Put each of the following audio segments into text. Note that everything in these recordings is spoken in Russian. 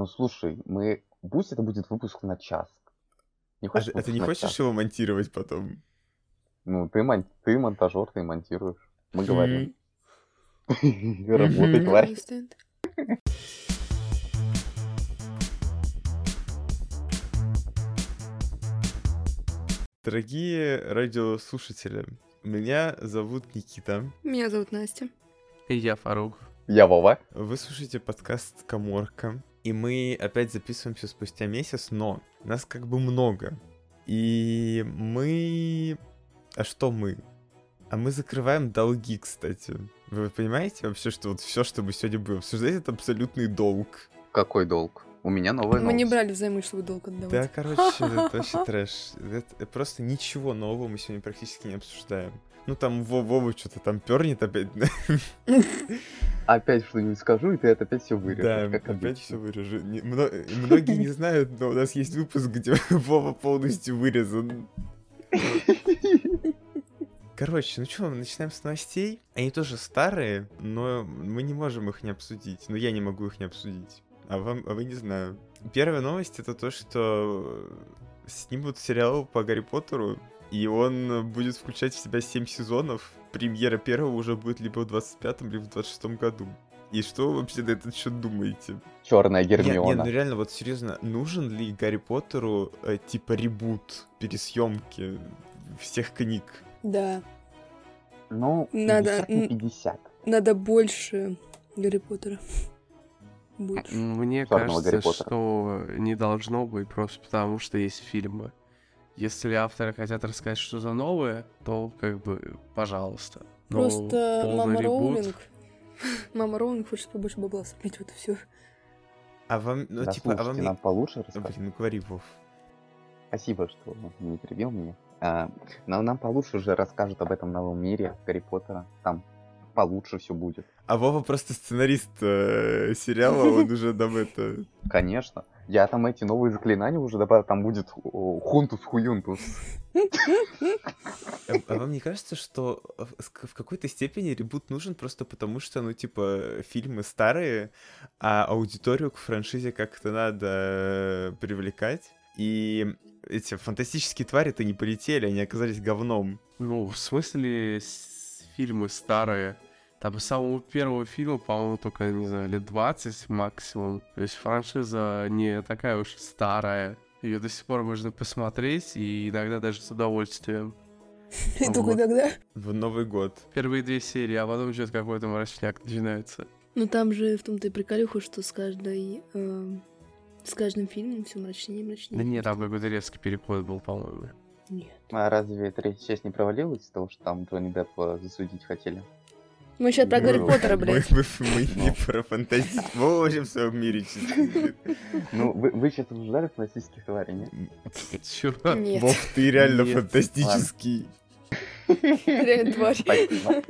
Ну слушай, мы... Пусть это будет выпуск на час. Не хочешь а, а ты не хочешь час? его монтировать потом? Ну, ты, мон... ты монтажер, ты монтируешь. Мы говорим. Работай, тварь. Дорогие радиослушатели, меня зовут Никита. Меня зовут Настя. И я Фарук. Я Вова. Вы слушаете подкаст «Коморка». И мы опять записываемся спустя месяц, но нас как бы много. И мы... А что мы? А мы закрываем долги, кстати. Вы понимаете вообще, что вот все, что мы сегодня будем обсуждать, это абсолютный долг? Какой долг? У меня новая Мы не брали взаймы, чтобы долг отдавать. Да, короче, это вообще трэш. Это просто ничего нового мы сегодня практически не обсуждаем. Ну там Вова что-то там пернет опять. Опять что-нибудь скажу, и ты это опять все вырежешь. Да, опять обычно. все вырежу. Многие не знают, но у нас есть выпуск, где Вова полностью вырезан. Короче, ну что, мы начинаем с новостей. Они тоже старые, но мы не можем их не обсудить. Но я не могу их не обсудить. А, вам, а вы не знаю. Первая новость это то, что снимут сериал по Гарри Поттеру и он будет включать в себя 7 сезонов. Премьера первого уже будет либо в 25-м, либо в 26-м году. И что вы вообще на этот счет думаете? Черная Гермиона. Нет, нет, ну реально, вот серьезно, нужен ли Гарри Поттеру э, типа ребут, пересъемки всех книг? Да. Ну, 50 надо, 50. Надо больше Гарри Поттера. Больше. Мне Черного кажется, что не должно быть просто потому, что есть фильмы. Если авторы хотят рассказать что-то новое, то как бы, пожалуйста. Но Просто мама ребут... Роулинг... Мама Роулинг хочет побольше бабла собрать, вот и все. А вам, ну, да, типа, а вам... нам получше рассказать? Блин, ну говори, Вов. Спасибо, что не перебил меня. А, но нам получше уже расскажут об этом новом мире Гарри Поттера. Там получше все будет. А Вова просто сценарист э, сериала, он уже там это... Конечно. Я там эти новые заклинания уже добавил, там будет хунтус хуюнтус. А, а вам не кажется, что в какой-то степени ребут нужен просто потому, что, ну, типа, фильмы старые, а аудиторию к франшизе как-то надо привлекать? И эти фантастические твари-то не полетели, они оказались говном. Ну, в смысле, фильмы старые? Там самого первого фильма, по-моему, только, не знаю, лет 20 максимум. То есть франшиза не такая уж старая. Ее до сих пор можно посмотреть, и иногда даже с удовольствием. И только иногда? В Новый год. Первые две серии, а потом что-то какой-то мрачняк начинается. Ну там же в том-то и приколюха, что с каждой... Э, с каждым фильмом все мрачнее и мрачнее. Да нет, там какой-то резкий переход был, по-моему. Нет. А разве третья часть не провалилась из-за того, что там Джонни Деппа засудить хотели? Мы сейчас про Гарри Поттера, блядь. Мы, мы, мы не про фантастику. Мы вообще в своем мире чисто. Ну, вы, вы сейчас обсуждали фантастических тварей, нет? Чё? Нет. Вов, ты реально нет. фантастический. Реально тварь.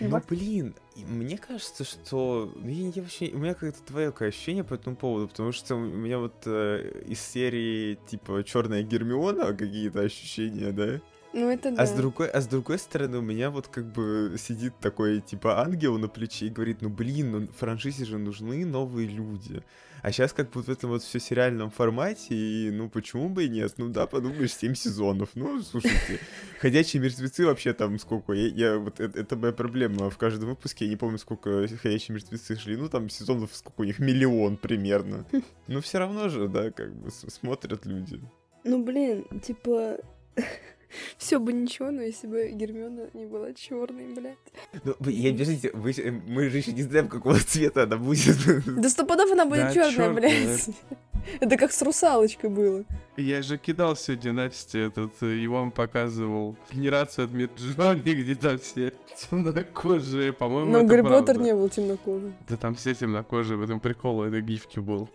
Ну, блин, мне кажется, что... Ну, я, я вообще... У меня какое-то твое ощущение по этому поводу, потому что у меня вот э, из серии, типа, Черная Гермиона какие-то ощущения, да? Ну, это да. А с, другой, а с другой стороны, у меня вот как бы сидит такой, типа, ангел на плече и говорит, ну, блин, ну, франшизе же нужны новые люди. А сейчас как бы в этом вот все сериальном формате, и, ну, почему бы и нет? Ну, да, подумаешь, 7 сезонов. Ну, слушайте, «Ходячие мертвецы» вообще там сколько? Я, я вот, это, это моя проблема. В каждом выпуске я не помню, сколько «Ходячие мертвецы» шли. Ну, там сезонов сколько у них? Миллион примерно. Но все равно же, да, как бы смотрят люди. Ну, блин, типа... Все бы ничего, но если бы Гермиона не была черной, блядь. Ну, я держите, вы, мы же еще не знаем, какого цвета она будет. Да сто пудов она будет да, черная, блядь. Это как с русалочкой было. Я же кидал сегодня Насте этот, и вам показывал генерацию от Мирджани, где там все темнокожие, по-моему, Но Гарри Поттер не был темнокожим. Да там все темнокожие, в этом прикол этой гифки был.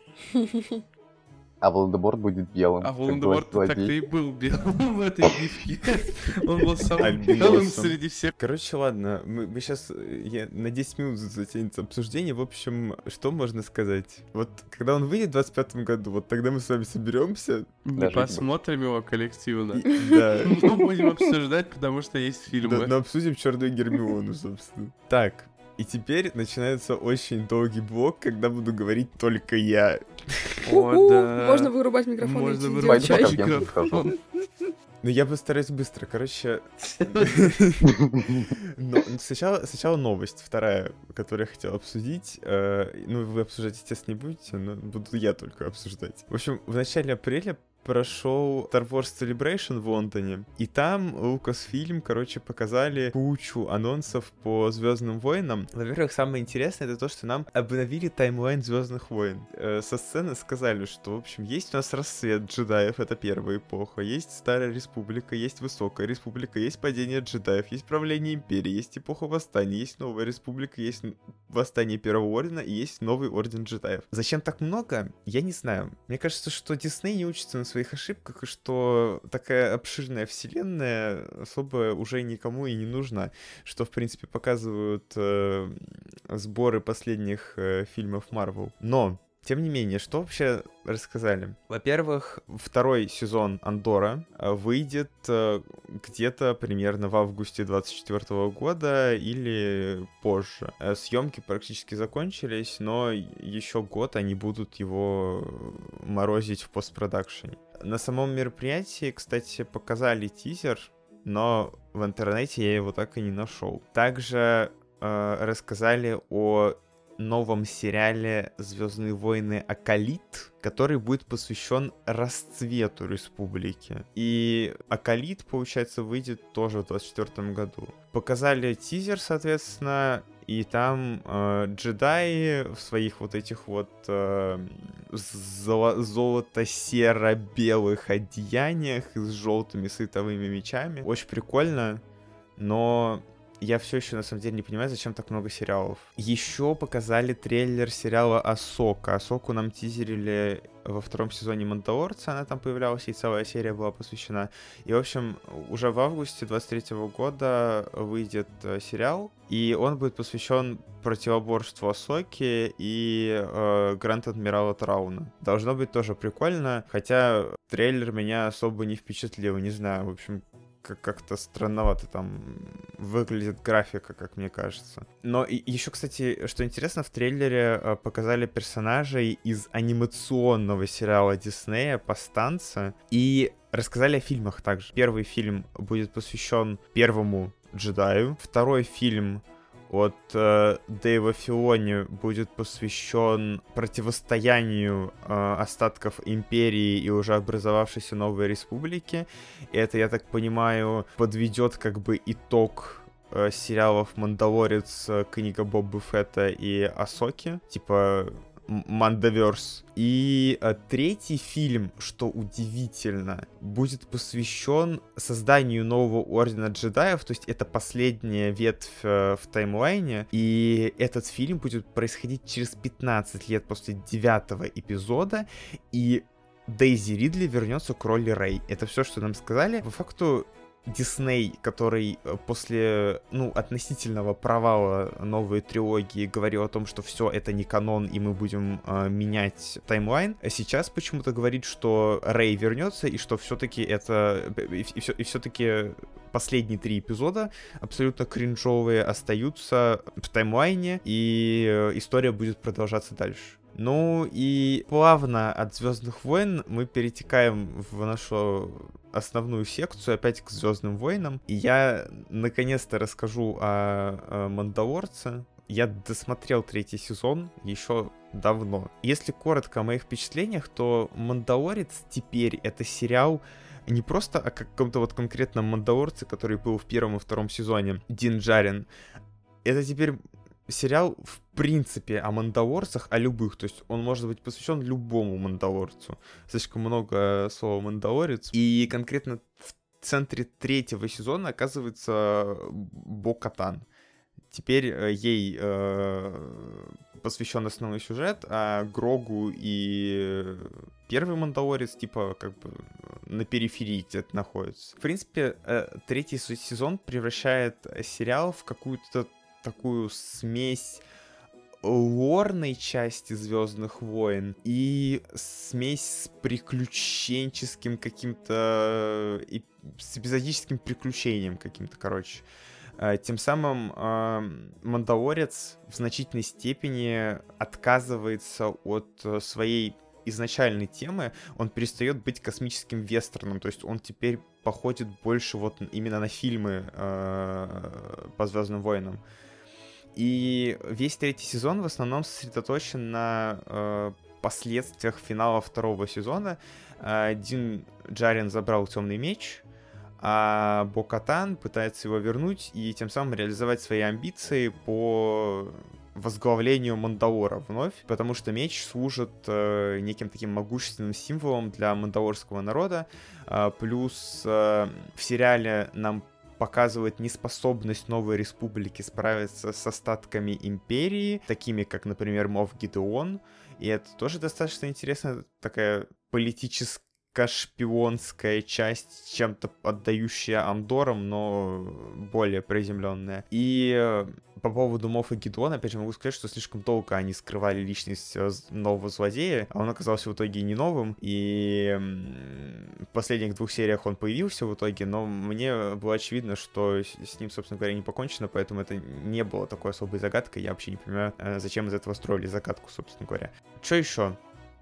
А Волдеморт будет белым. А Волдеморт так и был белым в этой гифке. Он был самым белым среди всех. Короче, ладно, мы, мы сейчас я, на 10 минут затянется обсуждение. В общем, что можно сказать? Вот когда он выйдет в 25 году, вот тогда мы с вами соберемся. И посмотрим его коллективно. Да. Мы будем обсуждать, потому что есть фильмы. Но обсудим Черную Гермиону, собственно. Так, И теперь начинается очень долгий блок, когда буду говорить только я. О, да. Можно вырубать микрофон и Можно вырубать чай. Микрофон. Ну, я постараюсь быстро. Короче, но сначала, сначала новость, вторая, которую я хотел обсудить. Э, ну, вы обсуждать, естественно, не будете, но буду я только обсуждать. В общем, в начале апреля прошел Star Wars Celebration в Лондоне, и там Lucasfilm, короче, показали кучу анонсов по Звездным войнам. Во-первых, самое интересное это то, что нам обновили таймлайн Звездных войн. Э, со сцены сказали, что, в общем, есть у нас рассвет джедаев, это первая эпоха, есть Старая Республика, есть Высокая Республика, есть падение джедаев, есть правление Империи, есть эпоха Восстания, есть Новая Республика, есть Восстание Первого Ордена и есть Новый Орден джедаев. Зачем так много? Я не знаю. Мне кажется, что Дисней не учится на своих ошибках, и что такая обширная вселенная особо уже никому и не нужна, что, в принципе, показывают э, сборы последних э, фильмов Марвел. Но тем не менее, что вообще рассказали? Во-первых, второй сезон Андора э, выйдет э, где-то примерно в августе 24 года или позже. Э, Съемки практически закончились, но еще год они будут его морозить в постпродакшене. На самом мероприятии, кстати, показали тизер, но в интернете я его так и не нашел. Также э, рассказали о новом сериале Звездные войны Акалит, который будет посвящен расцвету республики. И Акалит, получается, выйдет тоже в 24 году. Показали тизер, соответственно, и там э, джедаи в своих вот этих вот э, золо- золото-серо-белых одеяниях с желтыми световыми мечами. Очень прикольно, но я все еще на самом деле не понимаю, зачем так много сериалов. Еще показали трейлер сериала Асока. Асоку нам тизерили во втором сезоне Мандалорца, она там появлялась, и целая серия была посвящена. И, в общем, уже в августе 23 года выйдет э, сериал, и он будет посвящен противоборству Асоки и э, Гранд Адмирала Трауна. Должно быть тоже прикольно, хотя трейлер меня особо не впечатлил, не знаю, в общем, как-то странновато там выглядит графика, как мне кажется. Но еще, кстати, что интересно, в трейлере э, показали персонажей из анимационного сериала Диснея «Повстанца» и рассказали о фильмах также. Первый фильм будет посвящен первому джедаю, второй фильм от э, Дэйва Филони будет посвящен противостоянию э, остатков империи и уже образовавшейся новой республики. И это, я так понимаю, подведет как бы итог э, сериалов «Мандалорец», э, «Книга Боба Фетта» и «Асоки». Типа Мандаверс. И э, третий фильм, что удивительно, будет посвящен созданию нового ордена джедаев, то есть это последняя ветвь э, в таймлайне, и этот фильм будет происходить через 15 лет после девятого эпизода, и Дейзи Ридли вернется к роли Рэй. Это все, что нам сказали. По факту Дисней, который э, после, ну, относительного провала новой трилогии говорил о том, что все это не канон, и мы будем э, менять таймлайн, а сейчас почему-то говорит, что Рэй вернется, и что все-таки это... И, и, все, и все-таки последние три эпизода абсолютно кринжовые остаются в таймлайне, и э, история будет продолжаться дальше. Ну и плавно от Звездных войн мы перетекаем в нашу основную секцию, опять к Звездным войнам. И я наконец-то расскажу о, о Мандалорце. Я досмотрел третий сезон еще давно. Если коротко о моих впечатлениях, то Мандалорец теперь это сериал не просто о каком-то вот конкретном Мандалорце, который был в первом и втором сезоне, Дин Джарин. Это теперь сериал в принципе о мандалорцах, о любых. То есть он может быть посвящен любому мандалорцу. Слишком много слова мандалорец. И конкретно в центре третьего сезона оказывается Бо-Катан. Теперь э, ей э, посвящен основной сюжет, а Грогу и первый Мандалорец, типа, как бы на периферии где-то находится. В принципе, э, третий сезон превращает сериал в какую-то такую смесь лорной части Звездных войн и смесь с приключенческим каким-то с эпизодическим приключением каким-то, короче. Э, Тем самым э, Мандалорец в значительной степени отказывается от э, своей изначальной темы, он перестает быть космическим вестерном, то есть он теперь походит больше вот именно на фильмы э, по Звездным войнам. И весь третий сезон в основном сосредоточен на э, последствиях финала второго сезона. Э, Дин Джарин забрал темный меч, а Бокатан пытается его вернуть и тем самым реализовать свои амбиции по возглавлению Мандалора вновь, потому что меч служит э, неким таким могущественным символом для мандалорского народа. Э, плюс э, в сериале нам показывает неспособность новой республики справиться с остатками империи, такими как, например, Мов Гидеон. И это тоже достаточно интересная такая политическая шпионская часть, чем-то отдающая Андорам, но более приземленная. И э, по поводу Мофа Гидона, опять же, могу сказать, что слишком долго они скрывали личность э, нового злодея, а он оказался в итоге не новым, и в последних двух сериях он появился в итоге, но мне было очевидно, что с ним, собственно говоря, не покончено, поэтому это не было такой особой загадкой, я вообще не понимаю, э, зачем из этого строили загадку, собственно говоря. Что еще?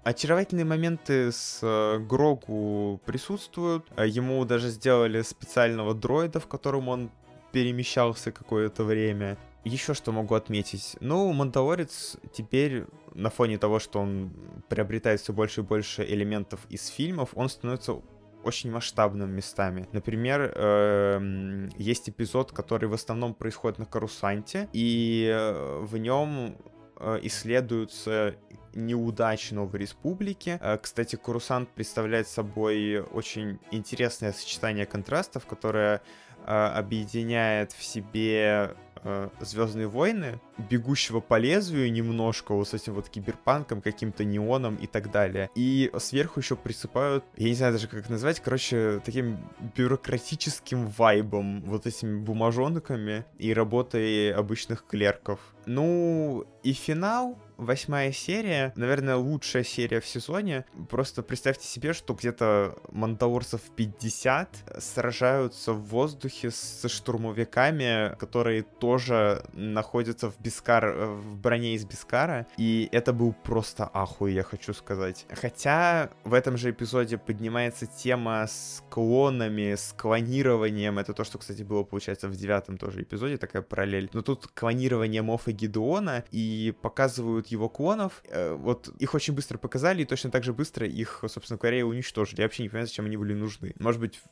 Очаровательные моменты с э, Грогу присутствуют. Ему даже сделали специального дроида, в котором он перемещался какое-то время. Еще что могу отметить. Ну, Мандалорец теперь, на фоне того, что он приобретает все больше и больше элементов из фильмов, он становится очень масштабным местами. Например, э, есть эпизод, который в основном происходит на Карусанте, и э, в нем э, исследуются неудач Новой Республики. Э, кстати, Курусант представляет собой очень интересное сочетание контрастов, которое объединяет в себе э, Звездные войны, бегущего по лезвию немножко, вот с этим вот киберпанком, каким-то неоном и так далее. И сверху еще присыпают, я не знаю даже как назвать, короче, таким бюрократическим вайбом, вот этими бумажонками и работой обычных клерков. Ну, и финал, восьмая серия, наверное, лучшая серия в сезоне. Просто представьте себе, что где-то мандалорцев 50 сражаются в воздухе с штурмовиками, которые тоже находятся в Бискар, в броне из Бискара. И это был просто ахуй, я хочу сказать. Хотя в этом же эпизоде поднимается тема с клонами, с клонированием. Это то, что, кстати, было, получается, в девятом тоже эпизоде, такая параллель. Но тут клонирование Мофа Гидеона и показывают его клонов. Э, вот их очень быстро показали, и точно так же быстро их, собственно говоря, и уничтожили. Я вообще не понимаю, зачем они были нужны. Может быть,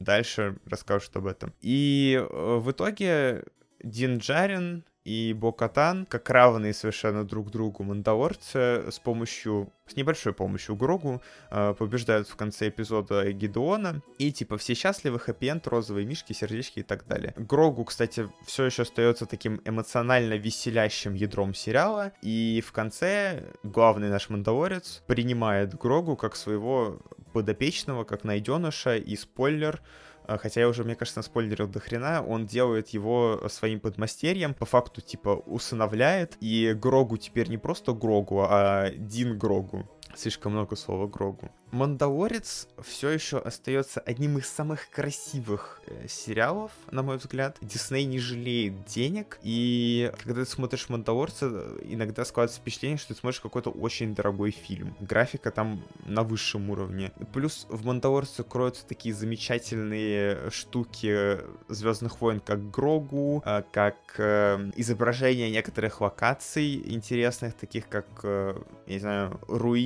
дальше расскажут об этом. И э, в итоге Дин Джарин и Бокатан, как равные совершенно друг другу мандалорцы, с помощью, с небольшой помощью Грогу, э, побеждают в конце эпизода Гидеона. И типа все счастливы, хэппи-энд, розовые мишки, сердечки и так далее. Грогу, кстати, все еще остается таким эмоционально веселящим ядром сериала. И в конце главный наш мандалорец принимает Грогу как своего подопечного, как найденыша, и спойлер — хотя я уже, мне кажется, спойлерил до хрена, он делает его своим подмастерьем, по факту, типа, усыновляет, и Грогу теперь не просто Грогу, а Дин Грогу. Слишком много слова Грогу. Мандалорец все еще остается одним из самых красивых э, сериалов, на мой взгляд. Дисней не жалеет денег, и когда ты смотришь Мандалорца, иногда складывается впечатление, что ты смотришь какой-то очень дорогой фильм. Графика там на высшем уровне. Плюс в Мандалорце кроются такие замечательные штуки Звездных войн, как Грогу, э, как э, изображение некоторых локаций интересных, таких как, э, я не знаю,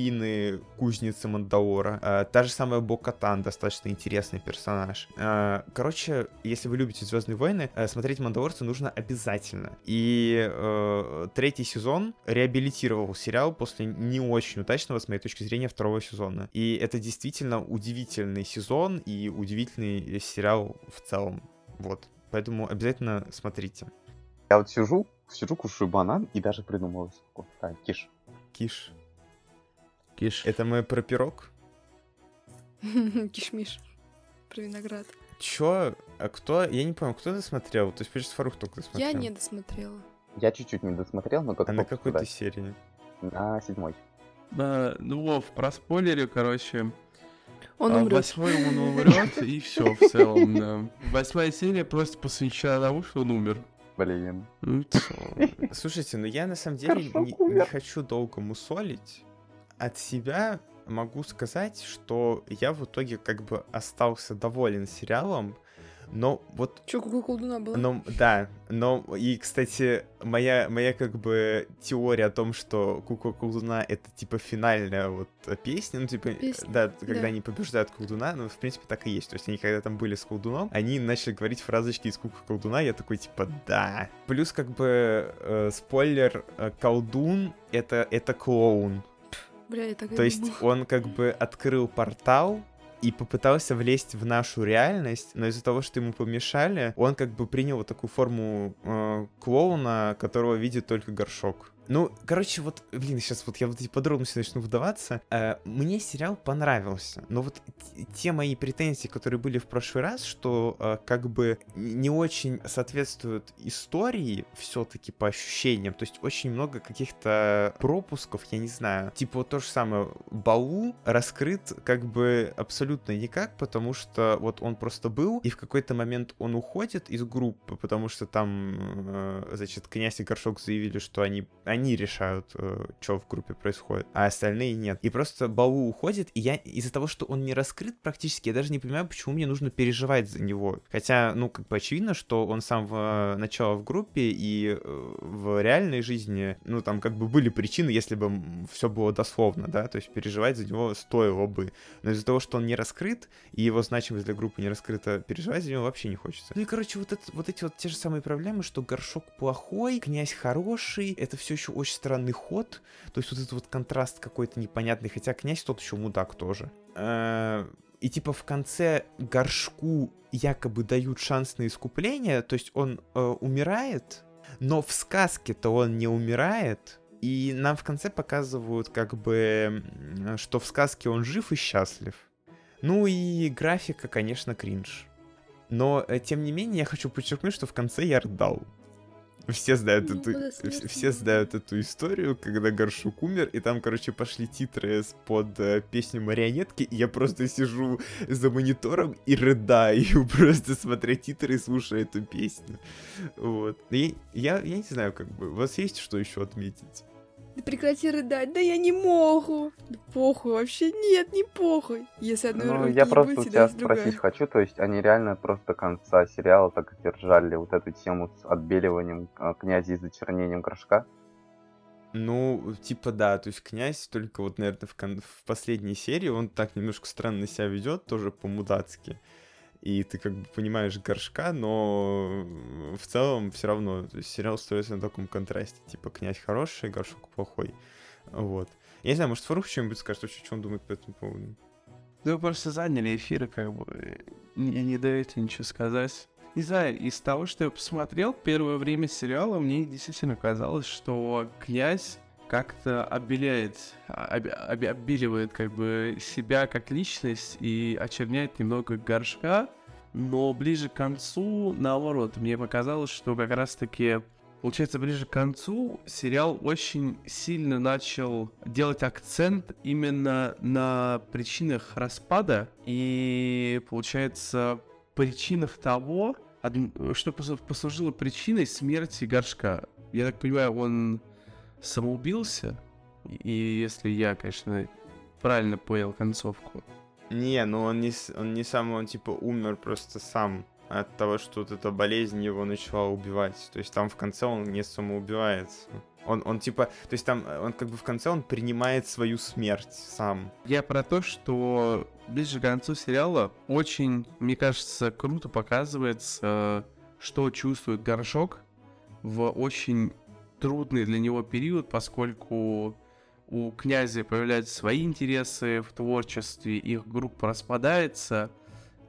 руины кузницы Мандалора. Э, та же самая Бокатан, достаточно интересный персонаж. Э, короче, если вы любите Звездные войны, э, смотреть Мандалорца нужно обязательно. И э, третий сезон реабилитировал сериал после не очень удачного, с моей точки зрения, второго сезона. И это действительно удивительный сезон и удивительный сериал в целом. Вот. Поэтому обязательно смотрите. Я вот сижу, сижу, кушаю банан и даже придумал Так, киш. Киш. Киш. Это мы про пирог? Кишмиш. Про виноград. Чё? А кто? Я не помню, кто досмотрел? То есть, Пирс Фарух только досмотрел. Я не досмотрела. Я чуть-чуть не досмотрел, но как А на какой ты серии? На седьмой. Да, ну, Вов, про спойлерю, короче, Он а умрет. восьмой он умрет, и все в целом, да. Восьмая серия просто посвящена тому, что он умер. Блин. Ну. Слушайте, ну я на самом деле не, не хочу долго мусолить. От себя могу сказать, что я в итоге как бы остался доволен сериалом, но вот Чё, какой колдуна была? Ну, да, но и, кстати, моя, моя как бы теория о том, что Кука Колдуна это типа финальная вот песня, ну типа, Песня, да, когда да. они побеждают Колдуна, ну, в принципе, так и есть. То есть они когда там были с Колдуном, они начали говорить фразочки из Кука Колдуна, я такой типа, да. Плюс как бы э, спойлер, э, Колдун это, это клоун. Бля, я так То есть думала. он как бы открыл портал и попытался влезть в нашу реальность, но из-за того, что ему помешали, он как бы принял вот такую форму э, клоуна, которого видит только горшок. Ну, короче, вот, блин, сейчас вот я вот эти подробности начну вдаваться. Э, мне сериал понравился, но вот те мои претензии, которые были в прошлый раз, что э, как бы не очень соответствуют истории все-таки по ощущениям, то есть очень много каких-то пропусков, я не знаю. Типа вот то же самое, Балу раскрыт как бы абсолютно никак, потому что вот он просто был, и в какой-то момент он уходит из группы, потому что там, э, значит, князь и горшок заявили, что они, они решают, что в группе происходит, а остальные нет. И просто Балу уходит, и я из-за того, что он не раскрыт практически, я даже не понимаю, почему мне нужно переживать за него. Хотя, ну, как бы очевидно, что он сам в э, начало в группе и э, в реальной жизни, ну, там как бы были причины, если бы все было дословно, да, то есть переживать за него стоило бы. Но из-за того, что он не раскрыт, и его значимость для группы не раскрыта, переживать за него вообще не хочется. Ну и, короче, вот, это, вот эти вот те же самые проблемы, что горшок плохой, князь хороший, это все еще очень странный ход, то есть вот этот вот контраст какой-то непонятный, хотя князь тот еще мудак тоже. Э, И типа в конце горшку якобы дают шанс на искупление, то есть он э, умирает, но в сказке-то он не умирает, и нам в конце показывают, как бы, что в сказке он жив и счастлив. Ну и графика, конечно, кринж. Но, э, тем не менее, я хочу подчеркнуть, что в конце я рдал. Все знают, Ну, эту, все знают эту историю, когда Горшук умер, и там, короче, пошли титры под э, песню марионетки, и я просто сижу за монитором и рыдаю, просто смотря титры и слушая эту песню. Вот. И я, я не знаю, как бы, у вас есть что еще отметить? Да прекрати рыдать, да я не могу. Да похуй, вообще нет, не похуй. Если одной Ну, руки я не просто будет, у тебя есть другая. спросить хочу, то есть они реально просто до конца сериала так и держали вот эту тему с отбеливанием а, князя и зачернением горшка? Ну, типа да, то есть князь только вот, наверное, в, кон- в последней серии он так немножко странно себя ведет, тоже по-мудацки. И ты как бы понимаешь горшка, но в целом все равно сериал строится на таком контрасте. Типа князь хороший, горшок плохой. Вот. Я не знаю, может, Фарух что-нибудь скажет, вообще, что он думает по этому поводу. Да вы просто заняли эфиры, как бы. Мне не даете ничего сказать. Не знаю, из того, что я посмотрел первое время сериала, мне действительно казалось, что князь как-то обеляет, об- об- обеливает как бы себя как личность и очерняет немного горшка, но ближе к концу, наоборот, мне показалось, что как раз-таки Получается, ближе к концу сериал очень сильно начал делать акцент именно на причинах распада и, получается, причинах того, что послу- послужило причиной смерти Горшка. Я так понимаю, он самоубился, и если я, конечно, правильно понял концовку. Не, ну он не, он не сам, он типа умер просто сам от того, что вот эта болезнь его начала убивать. То есть там в конце он не самоубивается. Он, он типа, то есть там, э, он как бы в конце он принимает свою смерть сам. Я про то, что ближе к концу сериала очень, мне кажется, круто показывается, что чувствует горшок в очень трудный для него период, поскольку у князя появляются свои интересы в творчестве, их группа распадается,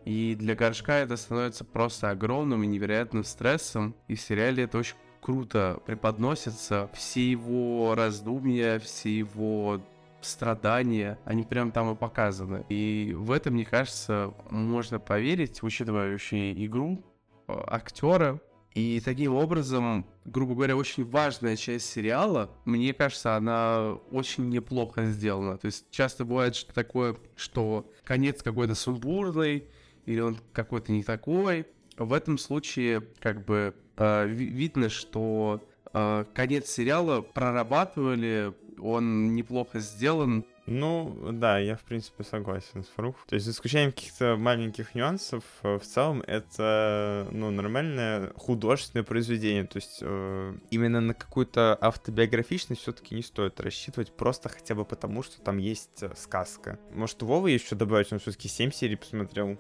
и для горшка это становится просто огромным и невероятным стрессом, и в сериале это очень круто преподносится, все его раздумья, все его страдания, они прям там и показаны. И в этом, мне кажется, можно поверить, учитывая вообще игру э, актера И таким образом, грубо говоря, очень важная часть сериала, мне кажется, она очень неплохо сделана. То есть часто бывает что такое, что конец какой-то сумбурный, или он какой-то не такой. В этом случае, как бы, э, ви- видно, что э, конец сериала прорабатывали, он неплохо сделан, Ну, да, я, в принципе, согласен с Фарух. То есть, за исключением каких-то маленьких нюансов, э, в целом это, ну, нормальное художественное произведение. То есть, э, именно на какую-то автобиографичность все-таки не стоит рассчитывать, просто хотя бы потому, что там есть э, сказка. Может, есть что добавить? Он все-таки 7 серий посмотрел.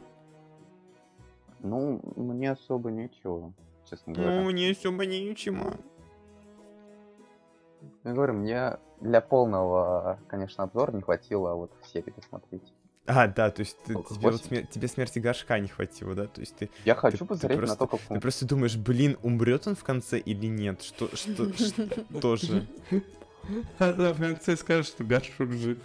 Ну, мне особо ничего, честно говоря. Ну, не особо ничего. Я говорю, мне для полного, конечно, обзора не хватило вот серии посмотреть. А, да, то есть ты- тебе, вот смер- тебе смерти горшка не хватило, да? То есть ты, Я хочу ты посмотреть просто- на то, как ты он... просто думаешь, блин, умрет он в конце или нет? Что, что, что же? а в конце скажет, что горшок жив.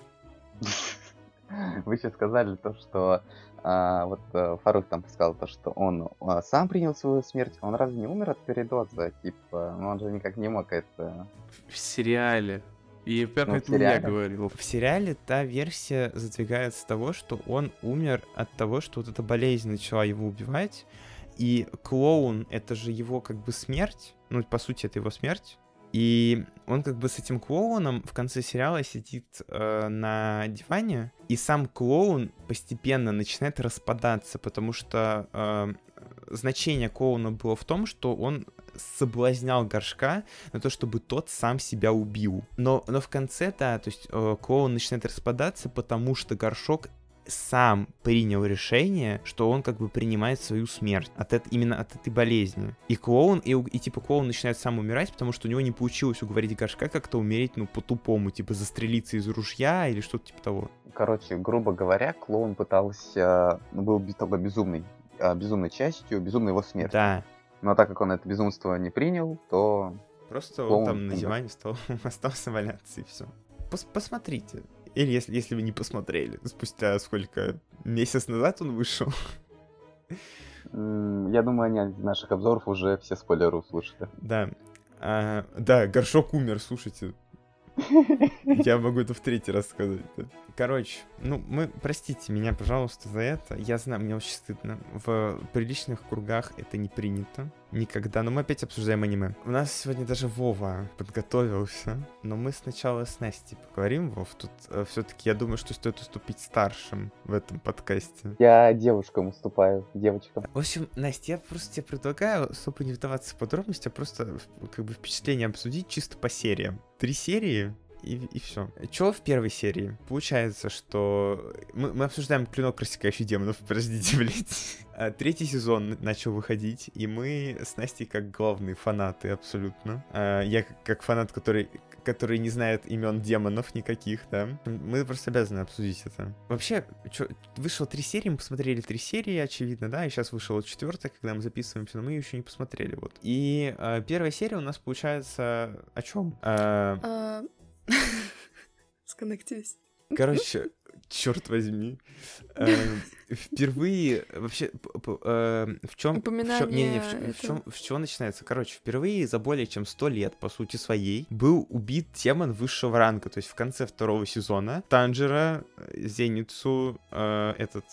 Вы сейчас сказали то, что а, вот э, Фарух там сказал то, что он а, сам принял свою смерть. Он разве не умер от передоза? Типа, ну он же никак не мог это... В сериале. И, во-первых, Ну, в это я сериале. говорил. В сериале та версия задвигается того, что он умер от того, что вот эта болезнь начала его убивать, и клоун — это же его как бы смерть, ну, по сути, это его смерть, и он как бы с этим клоуном в конце сериала сидит э, на диване, и сам клоун постепенно начинает распадаться, потому что э, значение клоуна было в том, что он соблазнял горшка на то, чтобы тот сам себя убил. Но, но в конце, да, то есть э, клоун начинает распадаться, потому что горшок сам принял решение, что он как бы принимает свою смерть от эт- именно от этой болезни. И клоун, и, и типа клоун начинает сам умирать, потому что у него не получилось уговорить горшка как-то умереть, ну, по-тупому, типа застрелиться из ружья или что-то типа того. Короче, грубо говоря, клоун пытался... ну, был такой безумный, а, безумной частью, безумной его смерть. Да. Но так как он это безумство не принял, то... Просто Клоун он там на диване стал, остался валяться и все. посмотрите. Или если, если вы не посмотрели, спустя сколько? Месяц назад он вышел. Я думаю, они из наших обзоров уже все спойлеры услышали. Да. А, да, горшок умер, слушайте. Я могу это в третий раз сказать. Короче, ну, мы, простите меня, пожалуйста, за это. Я знаю, мне очень стыдно. В приличных кругах это не принято. Никогда. Но мы опять обсуждаем аниме. У нас сегодня даже Вова подготовился. Но мы сначала с Настей поговорим, Вов. Тут все-таки я думаю, что стоит уступить старшим в этом подкасте. Я девушкам уступаю, девочкам. В общем, Настя, я просто тебе предлагаю особо не вдаваться в подробности, а просто в- как бы впечатление обсудить чисто по сериям. Три серии и, и все. Чего в первой серии? Получается, что мы, мы обсуждаем клинок рассекающий демонов, подождите, блядь. А, Третий сезон начал выходить, и мы с Настей как главные фанаты абсолютно. А, Я как- фанат, который который не знает имен демонов никаких, да. Мы просто обязаны обсудить это. Вообще, чё, вышло три серии, мы посмотрели три серии, очевидно, да, и сейчас вышла вот четвертая, когда мы записываемся, но мы ее еще не посмотрели, вот. И э, первая серия у нас получается о чем? А, Сконнектились. короче, черт возьми. э, впервые вообще э, в чем в, чё- в чего начинается? Короче, впервые за более чем сто лет, по сути своей, был убит демон высшего ранга. То есть в конце второго сезона Танжера, э, Зеницу, этот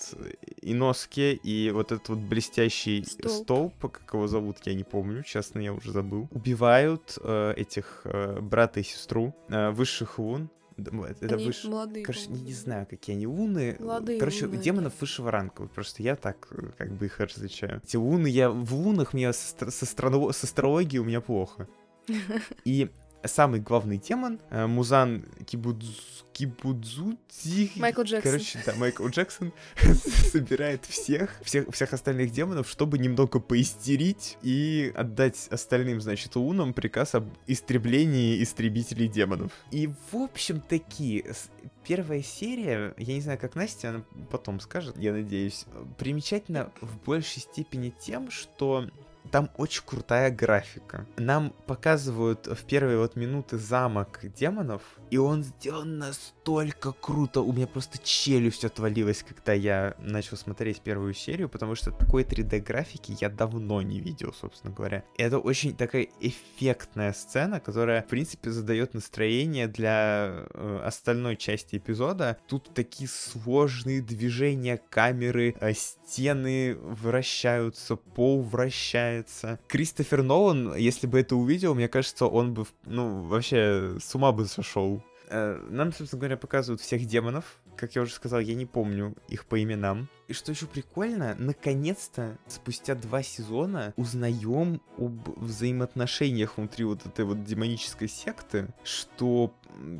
Иноске и вот этот вот блестящий Столб. как его зовут, я не помню, честно, я уже забыл. Убивают этих брата и сестру высших лун. Да, Это Они выше... молодые. Короче, не, не знаю, какие они луны. Молодые Короче, луны, демонов высшего ранга. Вот просто я так э, как бы их различаю. Эти луны, я в лунах мне с, астро- с, астроно- с астрологией у меня плохо. И самый главный демон, э, Музан Кибудз... Кибудзути... Майкл Джексон. Короче, да, Майкл Джексон собирает всех, всех, всех остальных демонов, чтобы немного поистерить и отдать остальным, значит, лунам приказ об истреблении истребителей демонов. И, в общем, таки, с- первая серия, я не знаю, как Настя, она потом скажет, я надеюсь, примечательна в большей степени тем, что там очень крутая графика. Нам показывают в первые вот минуты замок демонов, и он сделан настолько круто. У меня просто челюсть отвалилась, когда я начал смотреть первую серию, потому что такой 3D-графики я давно не видел, собственно говоря. И это очень такая эффектная сцена, которая, в принципе, задает настроение для э, остальной части эпизода. Тут такие сложные движения камеры, э, стены вращаются, пол вращается. Кристофер Нолан, если бы это увидел, мне кажется, он бы, ну, вообще с ума бы сошел. Э, нам, собственно говоря, показывают всех демонов. Как я уже сказал, я не помню их по именам. И что еще прикольно, наконец-то, спустя два сезона, узнаем об взаимоотношениях внутри вот этой вот демонической секты, что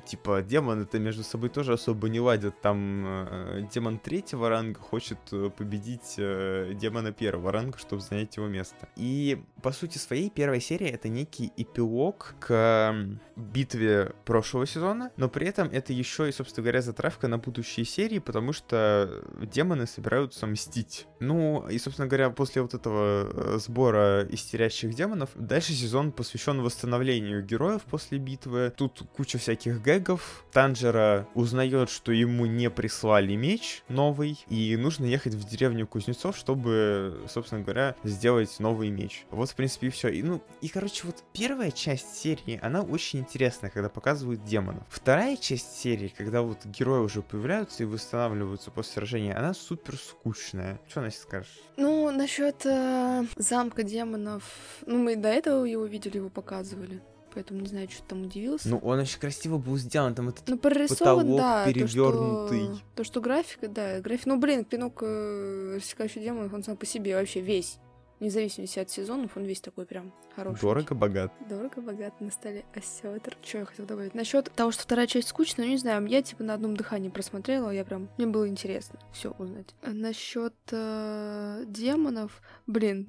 типа, демоны-то между собой тоже особо не ладят. Там э, демон третьего ранга хочет э, победить э, демона первого ранга, чтобы занять его место. И, по сути своей, первая серия — это некий эпилог к битве прошлого сезона, но при этом это еще и, собственно говоря, затравка на будущие серии, потому что демоны собираются мстить. Ну, и, собственно говоря, после вот этого э, сбора истерящих демонов, дальше сезон посвящен восстановлению героев после битвы. Тут куча всяких всяких гэгов. Танжера узнает, что ему не прислали меч новый, и нужно ехать в деревню кузнецов, чтобы, собственно говоря, сделать новый меч. Вот, в принципе, и все. И, ну, и, короче, вот первая часть серии, она очень интересная, когда показывают демонов. Вторая часть серии, когда вот герои уже появляются и восстанавливаются после сражения, она супер скучная. Что, Настя, скажешь? Ну, насчет э, замка демонов, ну, мы до этого его видели, его показывали поэтому не знаю, что там удивился. Ну, он очень красиво был сделан, там этот ну, прорисован, потолок да, перевернутый. То что, то, что графика, да, график. Ну, блин, пинок э, рассекающий демонов, он сам по себе вообще весь вне зависимости от сезонов, он весь такой прям хороший. Дорого-богат. Дорого-богат на столе осетр. Что я хотела добавить? Насчет того, что вторая часть скучная, ну не знаю, я типа на одном дыхании просмотрела, я прям... Мне было интересно все узнать. Насчет э, демонов, блин,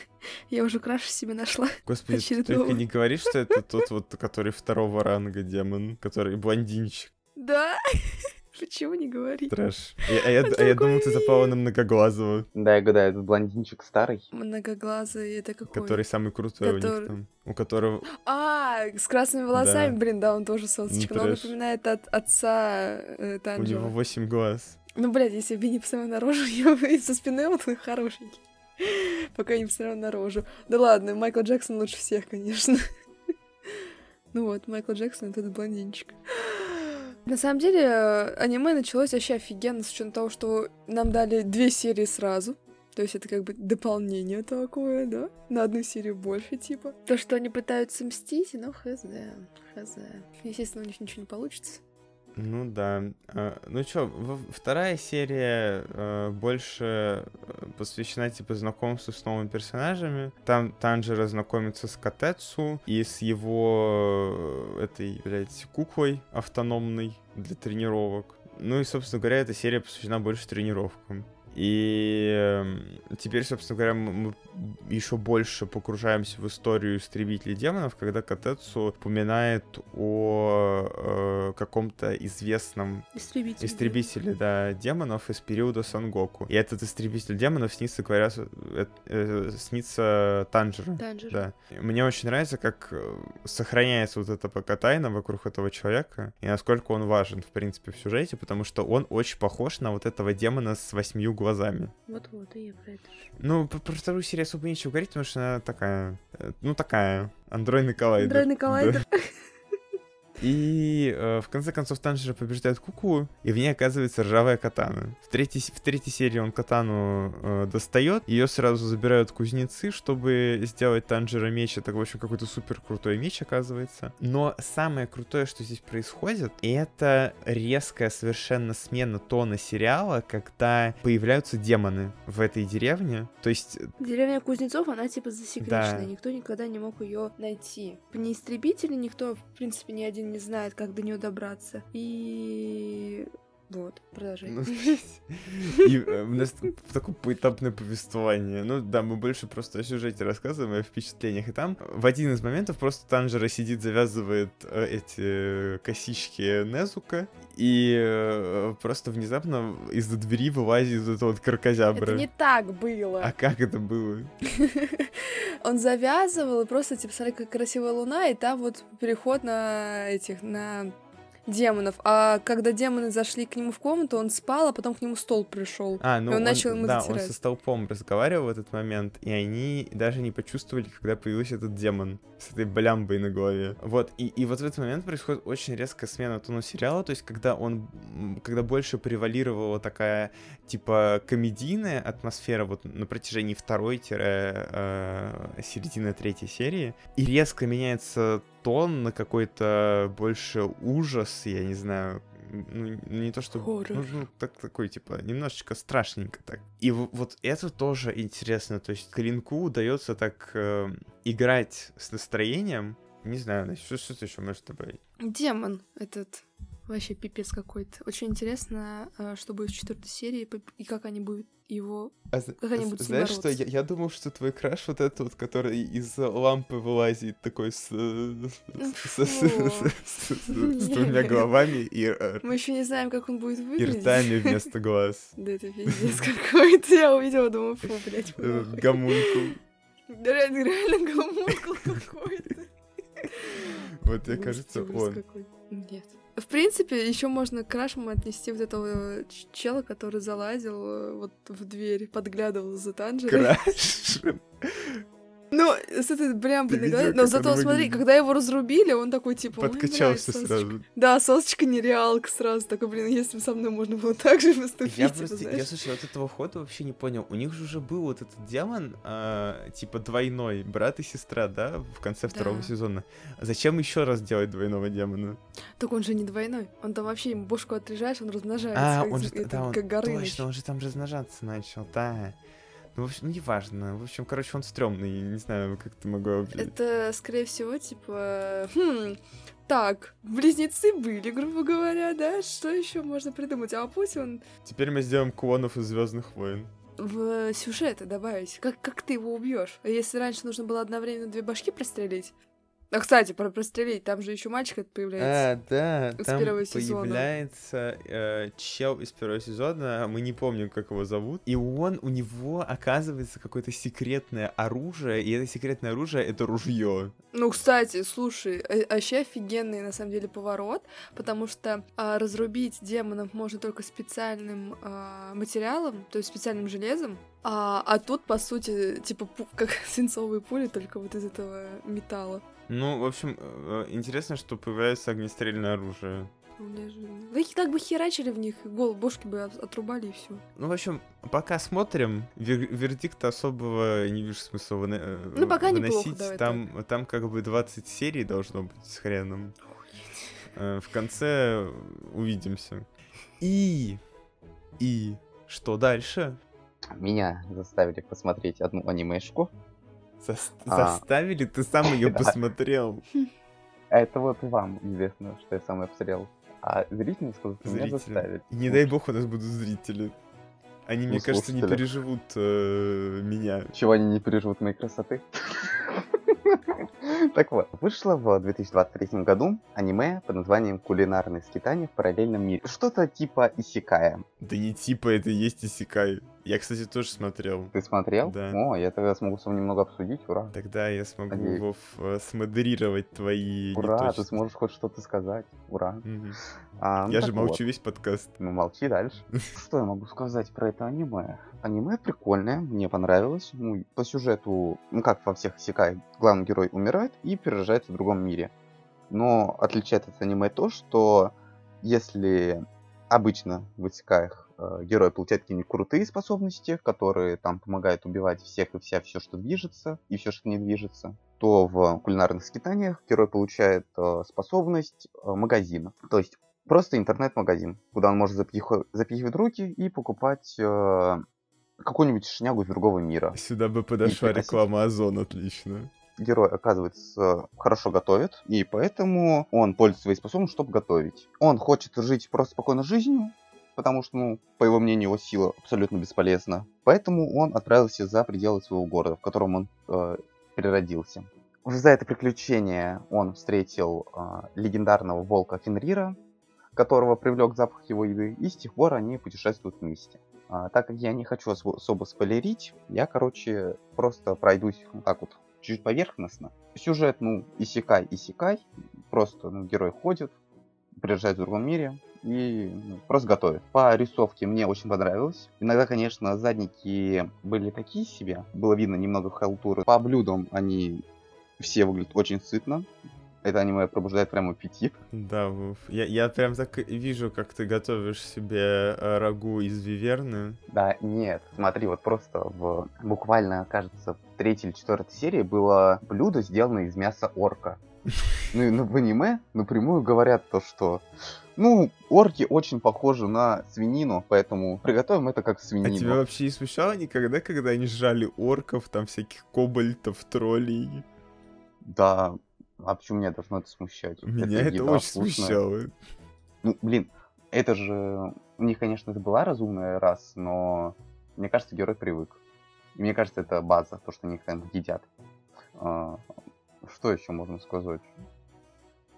я уже краш себе нашла. Господи, ты только не говоришь, что это тот вот, который второго ранга демон, который блондинчик. Да. Почему не говорить? Трэш. Я, а я, а я думал, ты запала на многоглазого. Да, я гадаю, этот блондинчик старый. Многоглазый, это какой? Который самый крутой Который... у них там. У которого... А, с красными волосами, да. блин, да, он тоже солнышечко. Ну, но он напоминает от отца э. У него восемь глаз. Ну, блядь, если бы не посмотрел на рожу, я бы со спины вот он хорошенький. Пока не посмотрел на рожу. Да ладно, Майкл Джексон лучше всех, конечно. Ну вот, Майкл Джексон — это блондинчик. На самом деле, э, аниме началось вообще офигенно, с учетом того, что нам дали две серии сразу. То есть это как бы дополнение такое, да? На одну серию больше, типа. То, что они пытаются мстить, ну, хз, хз. Естественно, у них ничего не получится. Ну да. А, ну чё, вторая серия э, больше э, посвящена типа знакомству с новыми персонажами. Там Танжера знакомится с Катецу и с его э, этой, блядь, куклой автономной для тренировок. Ну и, собственно говоря, эта серия посвящена больше тренировкам. И эм, теперь, собственно говоря, мы еще больше погружаемся в историю истребителей демонов, когда Катецу упоминает о э, каком-то известном Истребитель, истребителе да. демонов из периода Сангоку. И этот истребитель демонов снится, говоря, э, э, снится Танжеру. Танжер. Да. Мне очень нравится, как э, сохраняется вот эта пока тайна вокруг этого человека, и насколько он важен, в принципе, в сюжете, потому что он очень похож на вот этого демона с восьмью глазами глазами. Вот-вот, и я про это же. Ну, про, про вторую серию особо нечего говорить, потому что она такая, э, ну, такая, андроидный коллайдер. Андроидный коллайдер. Да. И э, в конце концов Танжера побеждает Куку, и в ней оказывается ржавая катана. В третьей, в третьей серии он катану э, достает, ее сразу забирают кузнецы, чтобы сделать Танжера меч. Это, в общем, какой-то супер крутой меч оказывается. Но самое крутое, что здесь происходит, это резкая совершенно смена тона сериала, когда появляются демоны в этой деревне. То есть... Э, Деревня кузнецов, она типа засекреченная, да. никто никогда не мог ее найти. Не истребители, никто, в принципе, ни один не знает, как до нее добраться. И Вот, продолжай. Ну, и э, у нас такое поэтапное повествование. Ну да, мы больше просто о сюжете рассказываем, о впечатлениях. И там в один из моментов просто Танжера сидит, завязывает э, эти косички Незука, и э, просто внезапно из-за двери вылазит вот этот вот крокозябра. Это не так было. А как это было? Он завязывал, и просто, типа, смотри, как красивая луна, и там вот переход на этих, на демонов. А когда демоны зашли к нему в комнату, он спал, а потом к нему стол пришел. А, ну И он он, начал ему да, он затирать. со столпом разговаривал в этот момент, и они даже не почувствовали, когда появился этот демон с этой блямбой на голове. Вот, и, и вот в этот момент происходит очень резкая смена тона сериала, то есть когда он, когда больше превалировала такая, типа, комедийная атмосфера вот на протяжении второй-середины третьей серии, и резко меняется тон на какой-то больше ужас, я не знаю, ну, не то что... Ну, ну, так, такой, типа, немножечко страшненько так. И вот это тоже интересно, то есть Клинку удается так э, играть с настроением, не знаю, Настя, что, что еще можешь добавить? Демон этот. Вообще пипец какой-то. Очень интересно, а, что будет в четвертой серии и как они будут его... А Как они будут знаешь что, я, я думал, что твой краш вот этот вот, который из лампы вылазит такой с, э, с двумя головами и, э, Мы еще не знаем, как он будет и выглядеть. ртами вместо глаз. Да это пиздец какой-то. Я увидела, думаю, фу, блядь, нахуй. гомункул. Да реально, гомункул какой-то. Вот, мне кажется, он. Нет. В принципе, еще можно к крашам отнести вот этого ч- чела, который залазил э, вот в дверь, подглядывал за Танжером. Краш. Ну, с этой блямбой на голове. Но зато, смотри, когда его разрубили, он такой, типа, «Ой, Подкачался блядь, сосочка». сразу. Да, сосочка нереалка сразу. Такой, блин, если бы со мной можно было так же поступить. Я типа, просто, я, слушай, вот этого хода вообще не понял. У них же уже был вот этот демон, а, типа двойной, брат и сестра, да, в конце второго сезона. Зачем еще раз делать двойного демона? Так он же не двойной. Он там вообще ему бошку отрежаешь, он размножается. А, как, он же, да, он, точно, он же там размножаться начал, да. Ну, в общем, ну, неважно. В общем, короче, он стрёмный, не знаю, как ты могу определить. Это, скорее всего, типа... Хм, так, близнецы были, грубо говоря, да? Что еще можно придумать? А пусть он Теперь мы сделаем клонов из Звездных войн. в сюжеты добавить. Как, как ты его убьешь? А если раньше нужно было одновременно две башки прострелить? А, кстати, про прострелить, там же еще мальчик появляется. А, да, С там первого сезона. появляется э, чел из первого сезона, мы не помним, как его зовут, и он, у него оказывается какое-то секретное оружие, и это секретное оружие — это ружье. Ну, кстати, слушай, а- вообще офигенный на самом деле поворот, потому что а, разрубить демонов можно только специальным а, материалом, то есть специальным железом, а, а тут, по сути, типа как свинцовые пули, только вот из этого металла. Ну, в общем, э, интересно, что появляется огнестрельное оружие. Их так бы херачили в них, и гол, бошки бы от- отрубали и все. Ну, в общем, пока смотрим, вер- вердикта особого не вижу смысла выно- э, Ну, пока неплохо, выносить. давай там, там как бы 20 серий должно быть с хреном. Э, В конце увидимся. И... И... Что дальше? Меня заставили посмотреть одну анимешку. Зас- А. Заставили? Ты сам ее посмотрел. Это вот вам известно, что я сам ее посмотрел. А зрители сказали, что меня заставили. Не дай бог у нас будут зрители. Они, мне Ну, кажется, не переживут э, меня. Чего они не переживут моей красоты? Так вот, вышло в 2023 году аниме под названием «Кулинарные скитания в параллельном мире». Что-то типа Исикая. Да не типа это и есть Исикай. Я, кстати, тоже смотрел. Ты смотрел? Да. О, я тогда смогу с вами немного обсудить, ура. Тогда я смогу, Надеюсь. Вов, э, смоderировать твои Ура, ты неточности. сможешь хоть что-то сказать. Ура. Мгм. А, ну Я же вот. молчу весь подкаст. Ну, молчи дальше. Что я могу сказать про это аниме? Аниме прикольное, мне понравилось. Ну, по сюжету, ну как во всех секай, главный герой умирает и перерождается в другом мире. Но отличает это аниме то, что если обычно в исекаях герой получает какие-нибудь крутые способности, которые там помогают убивать всех и вся, все, что движется, и все, что не движется, то в кулинарных скитаниях герой получает э, способность э, магазина. То есть просто интернет-магазин, куда он может запихивать, запихивать руки и покупать э, какую-нибудь шнягу из другого мира. Сюда бы подошла реклама Озон, отлично. Герой, оказывается, хорошо готовит, и поэтому он пользуется своей способностью, чтобы готовить. Он хочет жить просто спокойной жизнью, потому что, ну, по его мнению, его сила абсолютно бесполезна. Поэтому он отправился за пределы своего города, в котором он э, переродился. Уже за это приключение он встретил э, легендарного волка Фенрира, которого привлек запах его еды, и с тех пор они путешествуют вместе. А, так как я не хочу особо спойлерить, я, короче, просто пройдусь вот так вот чуть поверхностно. Сюжет, ну, исекай, исекай. Просто, ну, герой ходит, приезжает в другом мире и ну, просто готовит. По рисовке мне очень понравилось. Иногда, конечно, задники были такие себе. Было видно немного халтуры. По блюдам они все выглядят очень сытно. Это аниме пробуждает прям аппетит. Да. Я, я прям так вижу, как ты готовишь себе э, рагу из виверны. Да, нет. Смотри, вот просто в буквально, кажется, в третьей или четвертой серии было блюдо, сделанное из мяса орка. Ну и ну, в аниме напрямую говорят то, что ну, орки очень похожи на свинину, поэтому приготовим это как свинину. А тебя вообще не смущало никогда, когда они жрали орков, там всяких кобальтов, троллей? Да, а почему меня должно это смущать? Меня это, это очень вкусная. смущало. Ну, блин, это же... У них, конечно, это была разумная раса, но мне кажется, герой привык. И мне кажется, это база, то, что они их там едят. А, что еще можно сказать?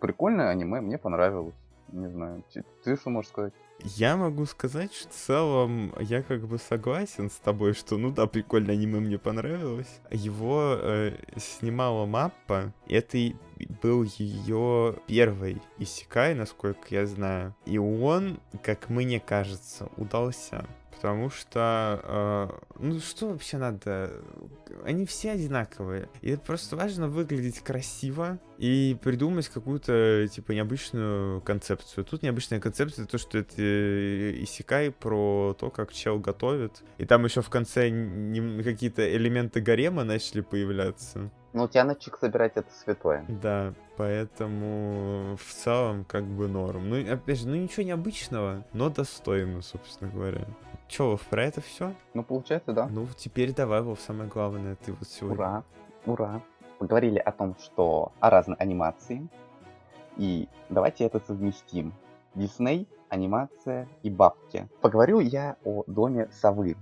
Прикольное аниме, мне понравилось. Не знаю, ты что можешь сказать? Я могу сказать, что в целом я как бы согласен с тобой, что ну да, прикольно аниме мне понравилось. Его э, снимала Маппа, это был ее первый Исикай, насколько я знаю. И он, как мне кажется, удался. Потому что, э, ну что вообще надо? Они все одинаковые. И просто важно выглядеть красиво и придумать какую-то, типа, необычную концепцию. Тут необычная концепция то, что это Исикай про то, как чел готовит. И там еще в конце какие-то элементы гарема начали появляться. Ну, тяночек собирать это святое. Да, поэтому в целом как бы норм. Ну, опять же, ну ничего необычного, но достойно, собственно говоря. Че, Вов, про это все? Ну, получается, да. Ну, теперь давай, Вов, самое главное, ты вот сегодня. Ура, ура. Поговорили о том, что о разной анимации. И давайте это совместим. Дисней, анимация и бабки. Поговорю я о доме совы.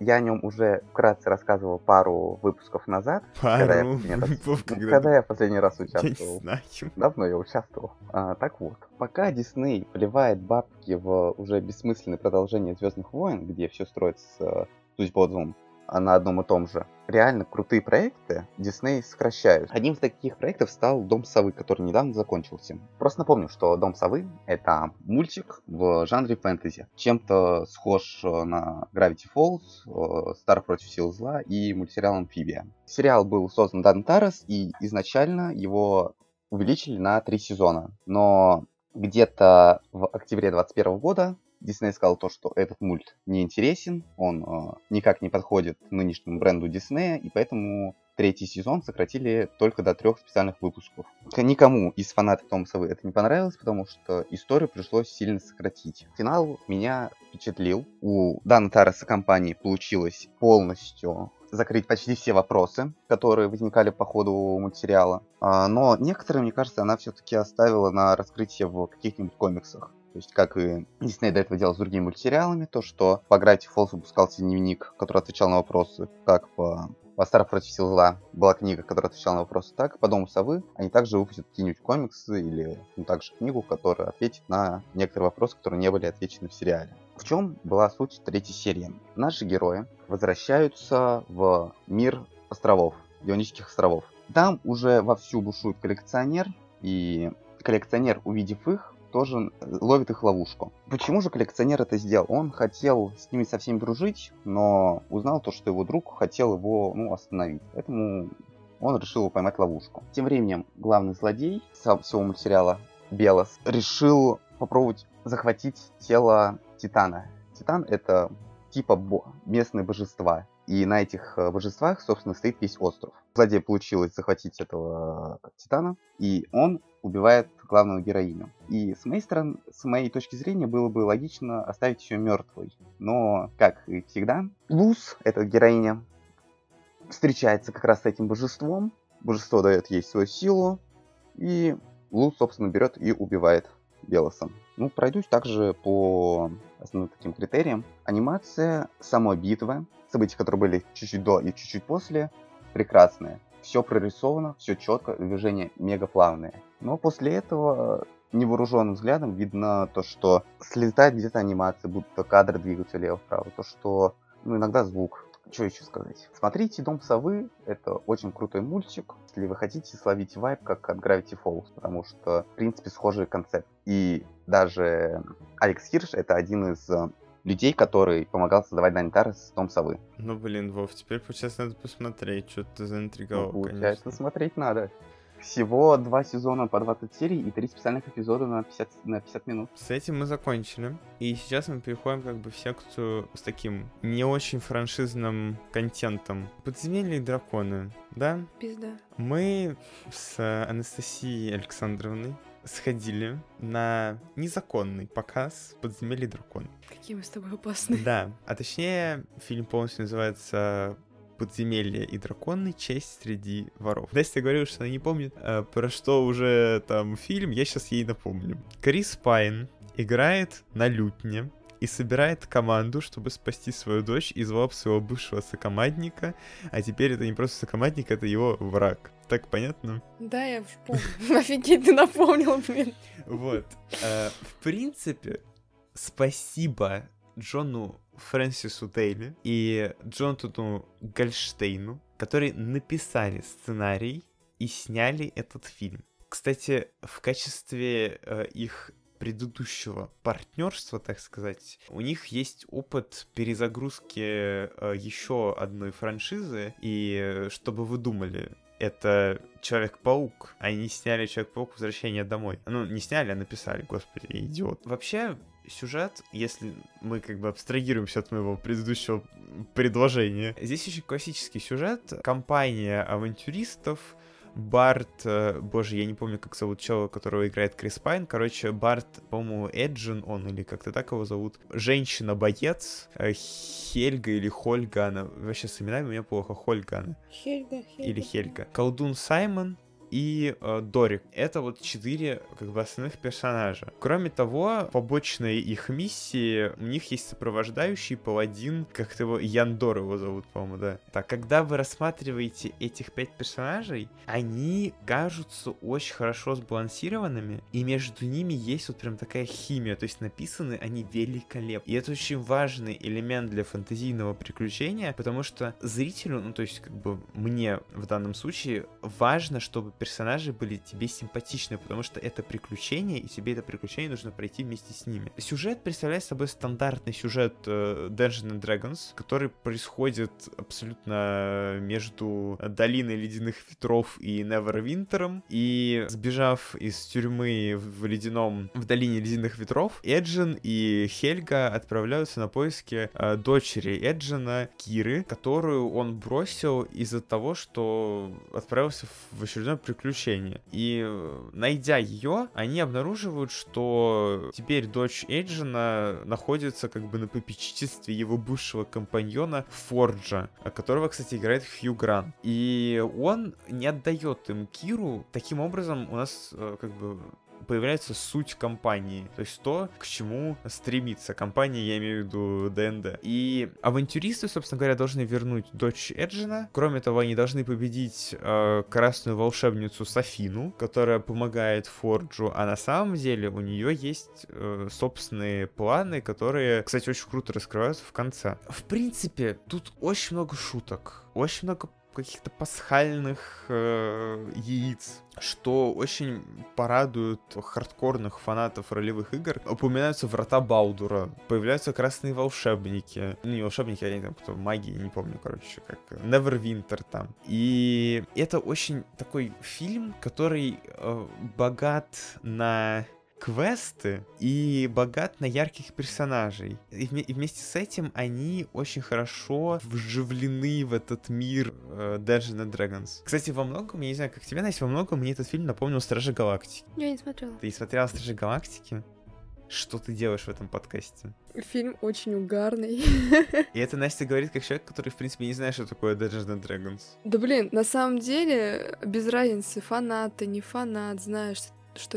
Я о нем уже вкратце рассказывал пару выпусков назад. Пару когда я выпусков, раз, когда, когда я последний раз участвовал. Я знаю. Давно я участвовал. А, так вот, пока Дисней вливает бабки в уже бессмысленное продолжение Звездных войн, где все строится, судя по отзывам, на одном и том же. Реально крутые проекты Disney сокращают. Одним из таких проектов стал Дом Совы, который недавно закончился. Просто напомню, что Дом Совы — это мультик в жанре фэнтези. Чем-то схож э, на Gravity Falls, Стар против сил зла и мультсериал Амфибия. Сериал был создан Дан Тарас, и изначально его увеличили на три сезона. Но где-то в октябре 2021 года Дисней сказал то, что этот мульт не интересен, он э, никак не подходит нынешнему бренду Диснея, и поэтому третий сезон сократили только до трех специальных выпусков. Никому из фанатов Тома Совы это не понравилось, потому что историю пришлось сильно сократить. Финал меня впечатлил. У Дана Тараса компании получилось полностью закрыть почти все вопросы, которые возникали по ходу мультсериала. А, но некоторые, мне кажется, она все-таки оставила на раскрытие в каких-нибудь комиксах. То есть, как и Дисней до этого делал с другими мультсериалами, то, что по Gravity Falls выпускался дневник, который отвечал на вопросы, как по по против сил зла была книга, которая отвечала на вопросы так. По Дому совы они также выпустят какие-нибудь комиксы или ну, также книгу, которая ответит на некоторые вопросы, которые не были отвечены в сериале. В чем была суть третьей серии? Наши герои возвращаются в мир островов, Ионических островов. Там уже вовсю бушует коллекционер, и коллекционер, увидев их, тоже ловит их ловушку. Почему же коллекционер это сделал? Он хотел с ними со всеми дружить, но узнал то, что его друг хотел его ну, остановить. Поэтому он решил поймать ловушку. Тем временем главный злодей всего мультсериала Белос решил попробовать захватить тело Титана. Титан это типа бо- местные божества. И на этих э, божествах, собственно, стоит весь остров. Злодею получилось захватить этого Титана, и он убивает главную героиню. И с моей стороны, с моей точки зрения, было бы логично оставить ее мертвой. Но, как и всегда, Луз, эта героиня, встречается как раз с этим божеством. Божество дает ей свою силу, и Луз, собственно, берет и убивает Белоса. Ну, пройдусь также по основным таким критериям. Анимация, сама битва, события, которые были чуть-чуть до и чуть-чуть после, прекрасные. Все прорисовано, все четко, движения мега плавные. Но после этого невооруженным взглядом видно то, что слетает где-то анимация, будто кадры двигаются лево-вправо, то, что ну, иногда звук. Что еще сказать? Смотрите «Дом совы», это очень крутой мультик, если вы хотите словить вайп, как от Gravity Falls, потому что, в принципе, схожий концепт. И даже Алекс Хирш — это один из э, людей, который помогал создавать Данитар с Том Совы. Ну, блин, Вов, теперь, получается, надо посмотреть, что ты заинтриговал, ну, получается, конечно. смотреть надо. Всего два сезона по 20 серий и три специальных эпизода на 50, на 50 минут. С этим мы закончили. И сейчас мы переходим как бы в секцию с таким не очень франшизным контентом. Подземелья и драконы, да? Пизда. Мы с Анастасией Александровной сходили на незаконный показ «Подземелье и дракон». Какие мы с тобой опасные. Да, а точнее фильм полностью называется подземелье и драконы. Честь среди воров. Настя говорила, что она не помнит, э, про что уже там фильм, я сейчас ей напомню. Крис Пайн играет на лютне и собирает команду, чтобы спасти свою дочь из лап своего бывшего сокомандника, а теперь это не просто сокомандник, это его враг. Так понятно? Да, я уж помню. Офигеть, ты напомнил, блин. Вот. Э, в принципе, спасибо Джону Фрэнсису Дейли и Джонатану Гольштейну, которые написали сценарий и сняли этот фильм. Кстати, в качестве э, их предыдущего партнерства, так сказать, у них есть опыт перезагрузки э, еще одной франшизы, и э, чтобы вы думали, это Человек-паук. Они сняли Человек-паук Возвращение домой. Ну, не сняли, а написали, господи, идиот. Вообще, сюжет, если мы как бы абстрагируемся от моего предыдущего предложения, здесь очень классический сюжет. Компания авантюристов Барт, э, боже, я не помню, как зовут человека, которого играет Крис Пайн. Короче, Барт, по-моему, Эджин он, или как-то так его зовут. Женщина-боец, э, Хельга или Хольга, она... Вообще с именами у меня плохо, Хольга она. Хельга, Хельга. Или Хельга. Колдун Саймон, и э, Дорик. Это вот четыре как бы основных персонажа. Кроме того, побочные их миссии, у них есть сопровождающий паладин, как-то его Яндор его зовут, по-моему, да. Так, когда вы рассматриваете этих пять персонажей, они кажутся очень хорошо сбалансированными, и между ними есть вот прям такая химия, то есть написаны они великолепно. И это очень важный элемент для фэнтезийного приключения, потому что зрителю, ну то есть как бы мне в данном случае важно, чтобы персонажи были тебе симпатичны, потому что это приключение, и тебе это приключение нужно пройти вместе с ними. Сюжет представляет собой стандартный сюжет э, Dungeons and Dragons, который происходит абсолютно между долиной ледяных ветров и Невервинтером, и сбежав из тюрьмы в ледяном, в долине ледяных ветров, Эджин и Хельга отправляются на поиски э, дочери Эджина, Киры, которую он бросил из-за того, что отправился в очередной приключение. И э, найдя ее, они обнаруживают, что теперь дочь Эйджина находится как бы на попечительстве его бывшего компаньона Форджа, которого, кстати, играет Хью Гран. И он не отдает им Киру. Таким образом, у нас э, как бы появляется суть компании, то есть то, к чему стремится компания, я имею в виду ДНД. И авантюристы, собственно говоря, должны вернуть дочь Эджина. Кроме того, они должны победить э, красную волшебницу Софину, которая помогает Форджу, а на самом деле у нее есть э, собственные планы, которые, кстати, очень круто раскрываются в конце. В принципе, тут очень много шуток, очень много каких-то пасхальных э, яиц, что очень порадует хардкорных фанатов ролевых игр. Упоминаются врата Балдура, появляются красные волшебники. Ну, не волшебники, они там кто, магии, не помню, короче, как Neverwinter там. И это очень такой фильм, который э, богат на квесты и богат на ярких персонажей. И, вме- и вместе с этим они очень хорошо вживлены в этот мир э, Dungeons and Dragons. Кстати, во многом, я не знаю, как тебе, Настя, во многом мне этот фильм напомнил Стражи Галактики. Я не смотрела. Ты смотрела Стражи Галактики? Что ты делаешь в этом подкасте? Фильм очень угарный. И это Настя говорит как человек, который, в принципе, не знает, что такое Dungeons and Dragons. Да блин, на самом деле, без разницы, фанат ты, не фанат, знаешь, что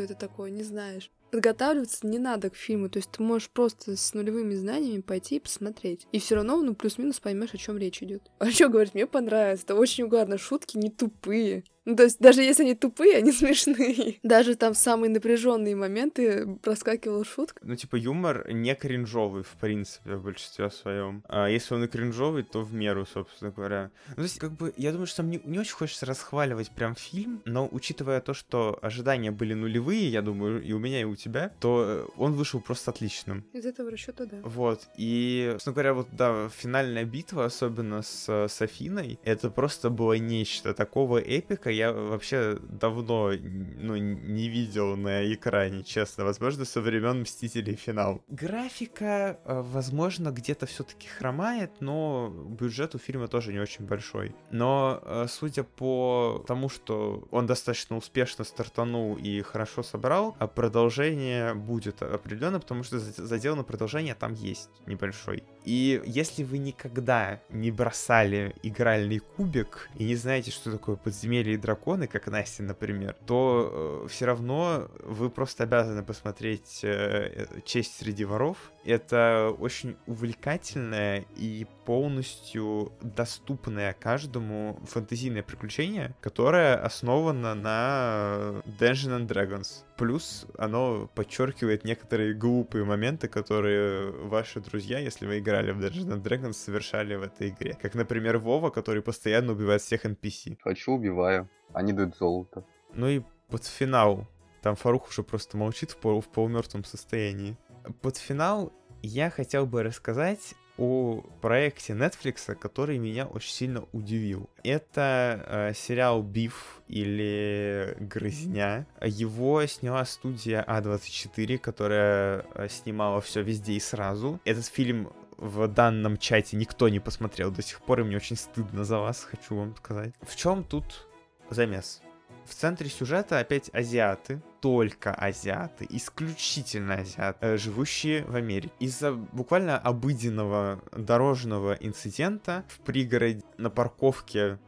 это такое, не знаешь. подготавливаться не надо к фильму. То есть ты можешь просто с нулевыми знаниями пойти и посмотреть. И все равно, ну, плюс-минус поймешь, о чем речь идет. А что говорить, мне понравилось. Это очень угарно. Шутки не тупые. Ну, то есть, даже если они тупые, они смешные. Даже там самые напряженные моменты проскакивала шутка. Ну, типа, юмор не кринжовый, в принципе, в большинстве своем. А если он и кринжовый, то в меру, собственно говоря. Ну, то есть, как бы, я думаю, что там не, очень хочется расхваливать прям фильм, но учитывая то, что ожидания были нулевые, я думаю, и у меня, и у тебя, то э, он вышел просто отличным. Из этого расчета, да. Вот, и, собственно говоря, вот, да, финальная битва, особенно с, с Афиной, это просто было нечто такого эпика, я вообще давно ну, не видел на экране, честно. Возможно, со времен Мстителей финал. Графика, э, возможно, где-то все-таки хромает, но бюджет у фильма тоже не очень большой. Но э, судя по тому, что он достаточно успешно стартанул и хорошо собрал, а продолжение будет определенно, потому что задел на продолжение там есть небольшой. И если вы никогда не бросали игральный кубик и не знаете, что такое подземелье драконы, как Настя, например, то э, все равно вы просто обязаны посмотреть э, «Честь среди воров». Это очень увлекательное и полностью доступное каждому фэнтезийное приключение, которое основано на Dungeons and Dragons. Плюс оно подчеркивает некоторые глупые моменты, которые ваши друзья, если вы играли в Dungeons and Dragons, совершали в этой игре. Как, например, Вова, который постоянно убивает всех NPC. Хочу, убиваю. Они дают золото. Ну и под финал. Там Фарух уже просто молчит в, пол, в полумертвом состоянии. Под финал я хотел бы рассказать о проекте Netflix, который меня очень сильно удивил. Это э, сериал «Биф» или «Грызня». Его сняла студия А24, которая э, снимала все везде и сразу. Этот фильм в данном чате никто не посмотрел до сих пор, и мне очень стыдно за вас, хочу вам сказать. В чем тут замес? В центре сюжета опять азиаты, только азиаты, исключительно азиаты, э, живущие в Америке. Из-за буквально обыденного дорожного инцидента в пригороде на парковке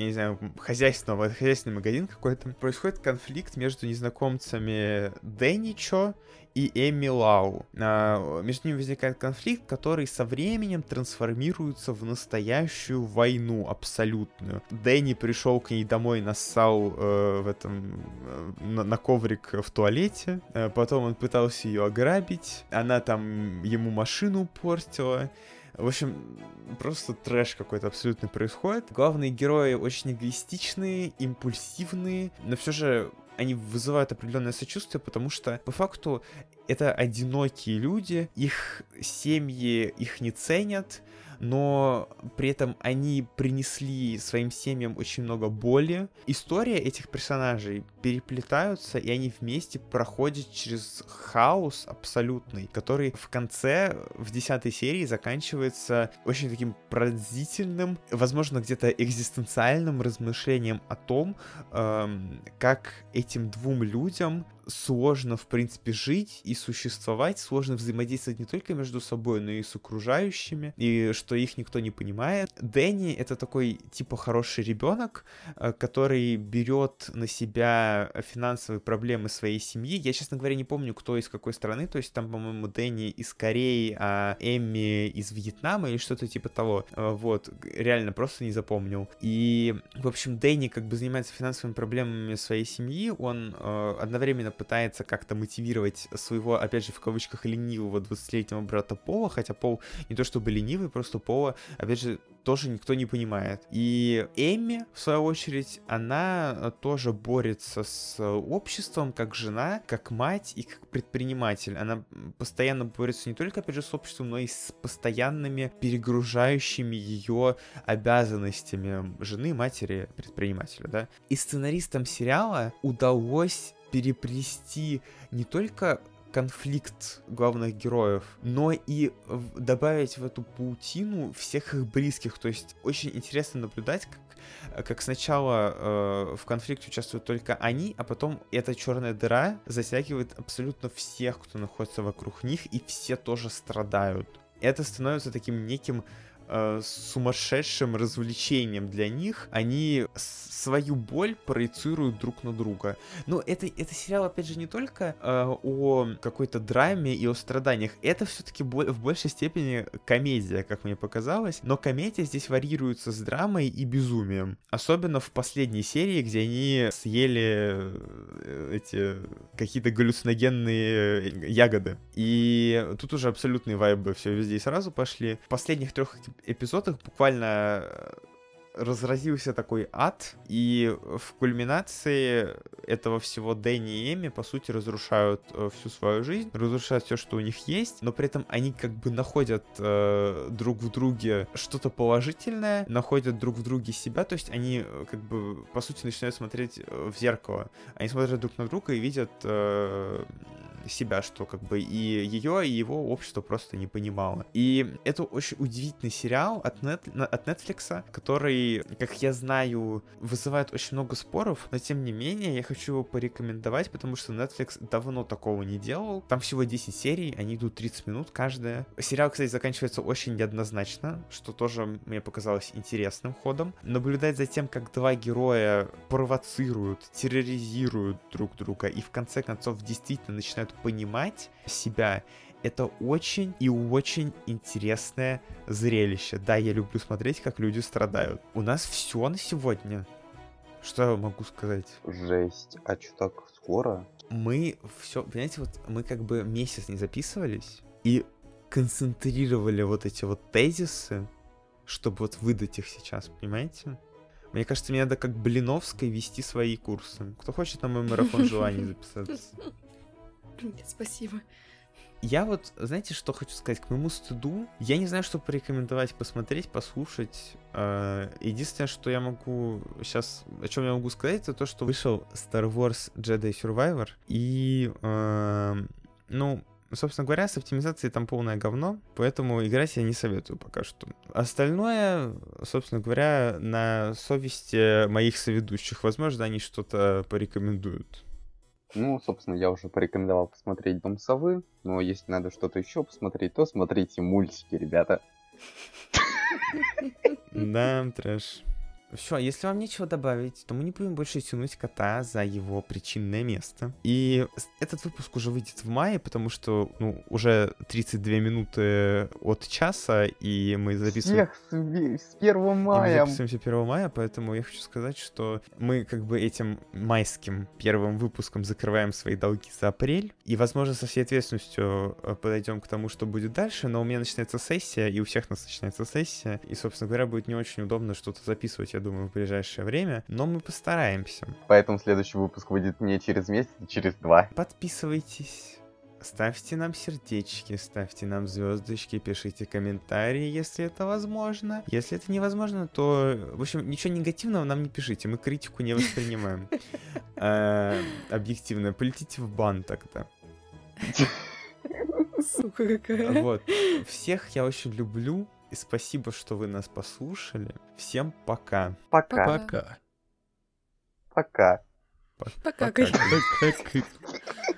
я не знаю, хозяйственного, хозяйственный магазин какой-то, происходит конфликт между незнакомцами Дэничо и Эми Лау. А, между ними возникает конфликт, который со временем трансформируется в настоящую войну абсолютную. Дэнни пришел к ней домой, нассал э, в этом э, на, на коврик в туалете, э, потом он пытался ее ограбить, она там ему машину портила. В общем, просто трэш какой-то абсолютно происходит. Главные герои очень эгоистичные, импульсивные, но все же они вызывают определенное сочувствие, потому что по факту это одинокие люди, их семьи их не ценят, но при этом они принесли своим семьям очень много боли. История этих персонажей переплетаются, и они вместе проходят через хаос абсолютный, который в конце, в десятой серии, заканчивается очень таким пронзительным, возможно, где-то экзистенциальным размышлением о том, эм, как этим двум людям сложно, в принципе, жить и существовать, сложно взаимодействовать не только между собой, но и с окружающими, и что их никто не понимает. Дэнни — это такой, типа, хороший ребенок, э, который берет на себя финансовые проблемы своей семьи. Я, честно говоря, не помню, кто из какой страны, то есть там, по-моему, Дэнни из Кореи, а Эмми из Вьетнама или что-то типа того. Э, вот, реально просто не запомнил. И, в общем, Дэнни как бы занимается финансовыми проблемами своей семьи, он э, одновременно пытается как-то мотивировать своего, опять же, в кавычках, ленивого 20-летнего брата Пола, хотя Пол не то чтобы ленивый, просто Пола, опять же, тоже никто не понимает. И Эми, в свою очередь, она тоже борется с обществом как жена, как мать и как предприниматель. Она постоянно борется не только, опять же, с обществом, но и с постоянными перегружающими ее обязанностями жены, матери, предпринимателя, да. И сценаристам сериала удалось переплести не только конфликт главных героев, но и добавить в эту паутину всех их близких. То есть очень интересно наблюдать, как, как сначала э, в конфликте участвуют только они, а потом эта черная дыра затягивает абсолютно всех, кто находится вокруг них, и все тоже страдают. Это становится таким неким э, сумасшедшим развлечением для них. Они свою боль проецируют друг на друга. Но это, это сериал, опять же, не только э, о какой-то драме и о страданиях. Это все-таки в большей степени комедия, как мне показалось. Но комедия здесь варьируется с драмой и безумием. Особенно в последней серии, где они съели э, эти какие-то галлюциногенные э, ягоды. И тут уже абсолютные вайбы все везде и сразу пошли. В последних трех эпизодах буквально э, разразился такой ад, и в кульминации этого всего Дэнни и Эми, по сути, разрушают э, всю свою жизнь, разрушают все, что у них есть, но при этом они как бы находят э, друг в друге что-то положительное, находят друг в друге себя, то есть они э, как бы, по сути, начинают смотреть э, в зеркало. Они смотрят друг на друга и видят э, себя, что как бы и ее, и его общество просто не понимало. И это очень удивительный сериал от, нет, от Netflix, который, как я знаю, вызывает очень много споров, но тем не менее я хочу его порекомендовать, потому что Netflix давно такого не делал. Там всего 10 серий, они идут 30 минут каждая. Сериал, кстати, заканчивается очень неоднозначно, что тоже мне показалось интересным ходом. Наблюдать за тем, как два героя провоцируют, терроризируют друг друга и в конце концов действительно начинают понимать себя, это очень и очень интересное зрелище. Да, я люблю смотреть, как люди страдают. У нас все на сегодня. Что я могу сказать? Жесть. А что так скоро? Мы все, понимаете, вот мы как бы месяц не записывались и концентрировали вот эти вот тезисы, чтобы вот выдать их сейчас, понимаете? Мне кажется, мне надо как Блиновской вести свои курсы. Кто хочет на мой марафон желаний записаться? Нет, спасибо. Я вот, знаете, что хочу сказать? К моему стыду, я не знаю, что порекомендовать посмотреть, послушать. Э, единственное, что я могу сейчас, о чем я могу сказать, это то, что вышел Star Wars Jedi Survivor. И, э, ну, собственно говоря, с оптимизацией там полное говно, поэтому играть я не советую пока что. Остальное, собственно говоря, на совести моих соведущих. Возможно, они что-то порекомендуют. Ну, собственно, я уже порекомендовал посмотреть Дом Совы, но если надо что-то еще посмотреть, то смотрите мультики, ребята. Да, трэш. Все, если вам нечего добавить, то мы не будем больше тянуть кота за его причинное место. И этот выпуск уже выйдет в мае, потому что, ну, уже 32 минуты от часа, и мы записываем... Всех с, с 1 мая! И мы записываемся 1 мая, поэтому я хочу сказать, что мы как бы этим майским первым выпуском закрываем свои долги за апрель, и, возможно, со всей ответственностью э, подойдем к тому, что будет дальше, но у меня начинается сессия, и у всех нас начинается сессия, и, собственно говоря, будет не очень удобно что-то записывать, я думаю, в ближайшее время, но мы постараемся. Поэтому следующий выпуск выйдет не через месяц, а через два. Подписывайтесь. Ставьте нам сердечки, ставьте нам звездочки, пишите комментарии, если это возможно. Если это невозможно, то, в общем, ничего негативного нам не пишите, мы критику не воспринимаем. Объективно, полетите в бан тогда. Сука какая. Вот. Всех я очень люблю. И спасибо, что вы нас послушали. Всем пока. Пока. Пока. Пока. Пока. Пока.